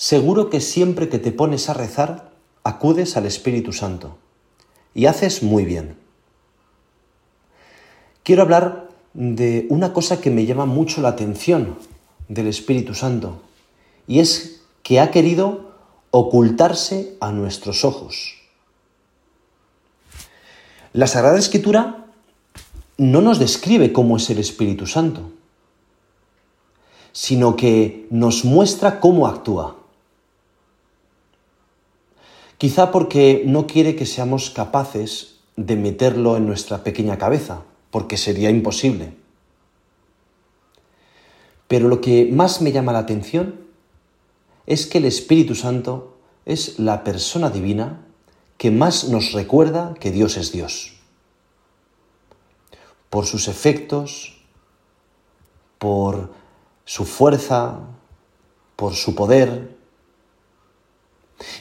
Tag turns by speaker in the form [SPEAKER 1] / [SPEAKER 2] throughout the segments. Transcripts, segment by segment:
[SPEAKER 1] Seguro que siempre que te pones a rezar, acudes al Espíritu Santo. Y haces muy bien. Quiero hablar de una cosa que me llama mucho la atención del Espíritu Santo, y es que ha querido ocultarse a nuestros ojos. La Sagrada Escritura no nos describe cómo es el Espíritu Santo, sino que nos muestra cómo actúa. Quizá porque no quiere que seamos capaces de meterlo en nuestra pequeña cabeza, porque sería imposible. Pero lo que más me llama la atención es que el Espíritu Santo es la persona divina que más nos recuerda que Dios es Dios. Por sus efectos, por su fuerza, por su poder.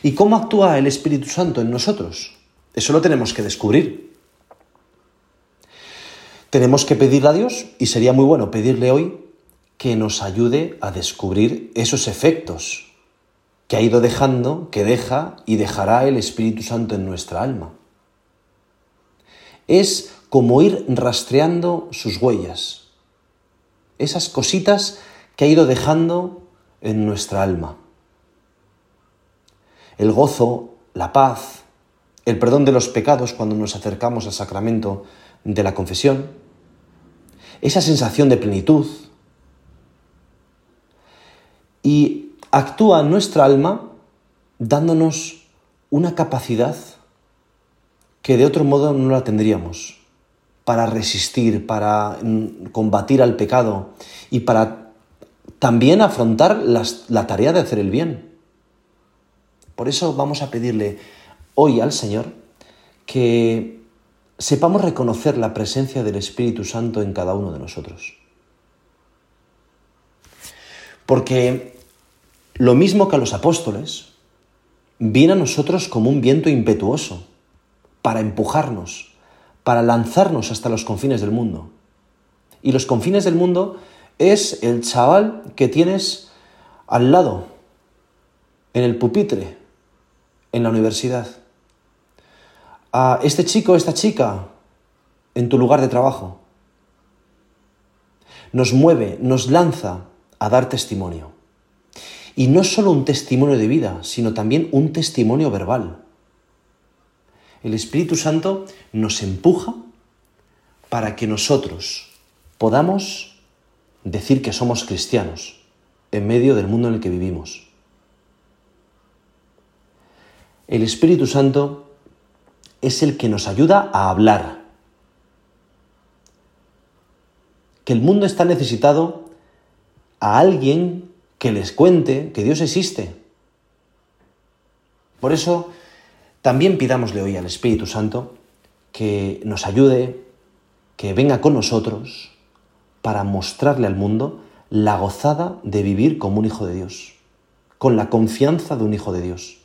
[SPEAKER 1] ¿Y cómo actúa el Espíritu Santo en nosotros? Eso lo tenemos que descubrir. Tenemos que pedirle a Dios, y sería muy bueno pedirle hoy, que nos ayude a descubrir esos efectos que ha ido dejando, que deja y dejará el Espíritu Santo en nuestra alma. Es como ir rastreando sus huellas, esas cositas que ha ido dejando en nuestra alma. El gozo, la paz, el perdón de los pecados cuando nos acercamos al sacramento de la confesión, esa sensación de plenitud. Y actúa nuestra alma dándonos una capacidad que de otro modo no la tendríamos para resistir, para mm, combatir al pecado y para también afrontar la tarea de hacer el bien. Por eso vamos a pedirle hoy al Señor que sepamos reconocer la presencia del Espíritu Santo en cada uno de nosotros. Porque lo mismo que a los apóstoles, viene a nosotros como un viento impetuoso para empujarnos, para lanzarnos hasta los confines del mundo. Y los confines del mundo es el chaval que tienes al lado, en el pupitre, en la universidad. A este chico, esta chica, en tu lugar de trabajo. Nos mueve, nos lanza a dar testimonio. Y no solo un testimonio de vida, sino también un testimonio verbal. El Espíritu Santo nos empuja para que nosotros podamos decir que somos cristianos en medio del mundo en el que vivimos. El Espíritu Santo es el que nos ayuda a hablar. Que el mundo está necesitado a alguien que les cuente que Dios existe. Por eso, también pidámosle hoy al Espíritu Santo que nos ayude, que venga con nosotros para mostrarle al mundo la gozada de vivir como un hijo de Dios, con la confianza de un hijo de Dios.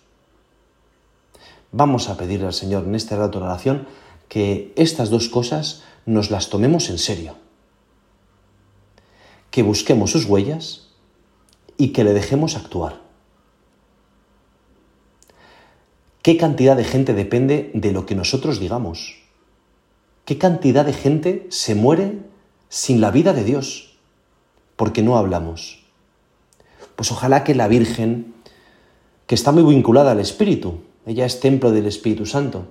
[SPEAKER 1] Vamos a pedirle al Señor en este rato de oración que estas dos cosas nos las tomemos en serio, que busquemos sus huellas y que le dejemos actuar. ¿Qué cantidad de gente depende de lo que nosotros digamos? ¿Qué cantidad de gente se muere sin la vida de Dios porque no hablamos? Pues ojalá que la Virgen, que está muy vinculada al Espíritu, ella es templo del Espíritu Santo,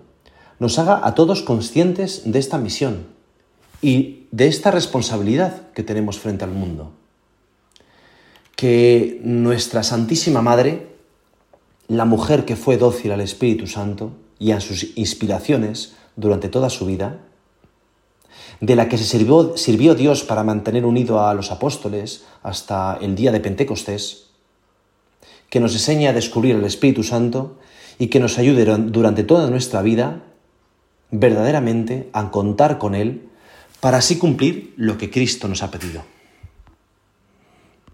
[SPEAKER 1] nos haga a todos conscientes de esta misión y de esta responsabilidad que tenemos frente al mundo. Que nuestra Santísima Madre, la mujer que fue dócil al Espíritu Santo y a sus inspiraciones durante toda su vida, de la que se sirvió, Dios para mantener unido a los apóstoles hasta el día de Pentecostés, que nos enseña a descubrir el Espíritu Santo y que nos ayude durante toda nuestra vida verdaderamente a contar con Él para así cumplir lo que Cristo nos ha pedido.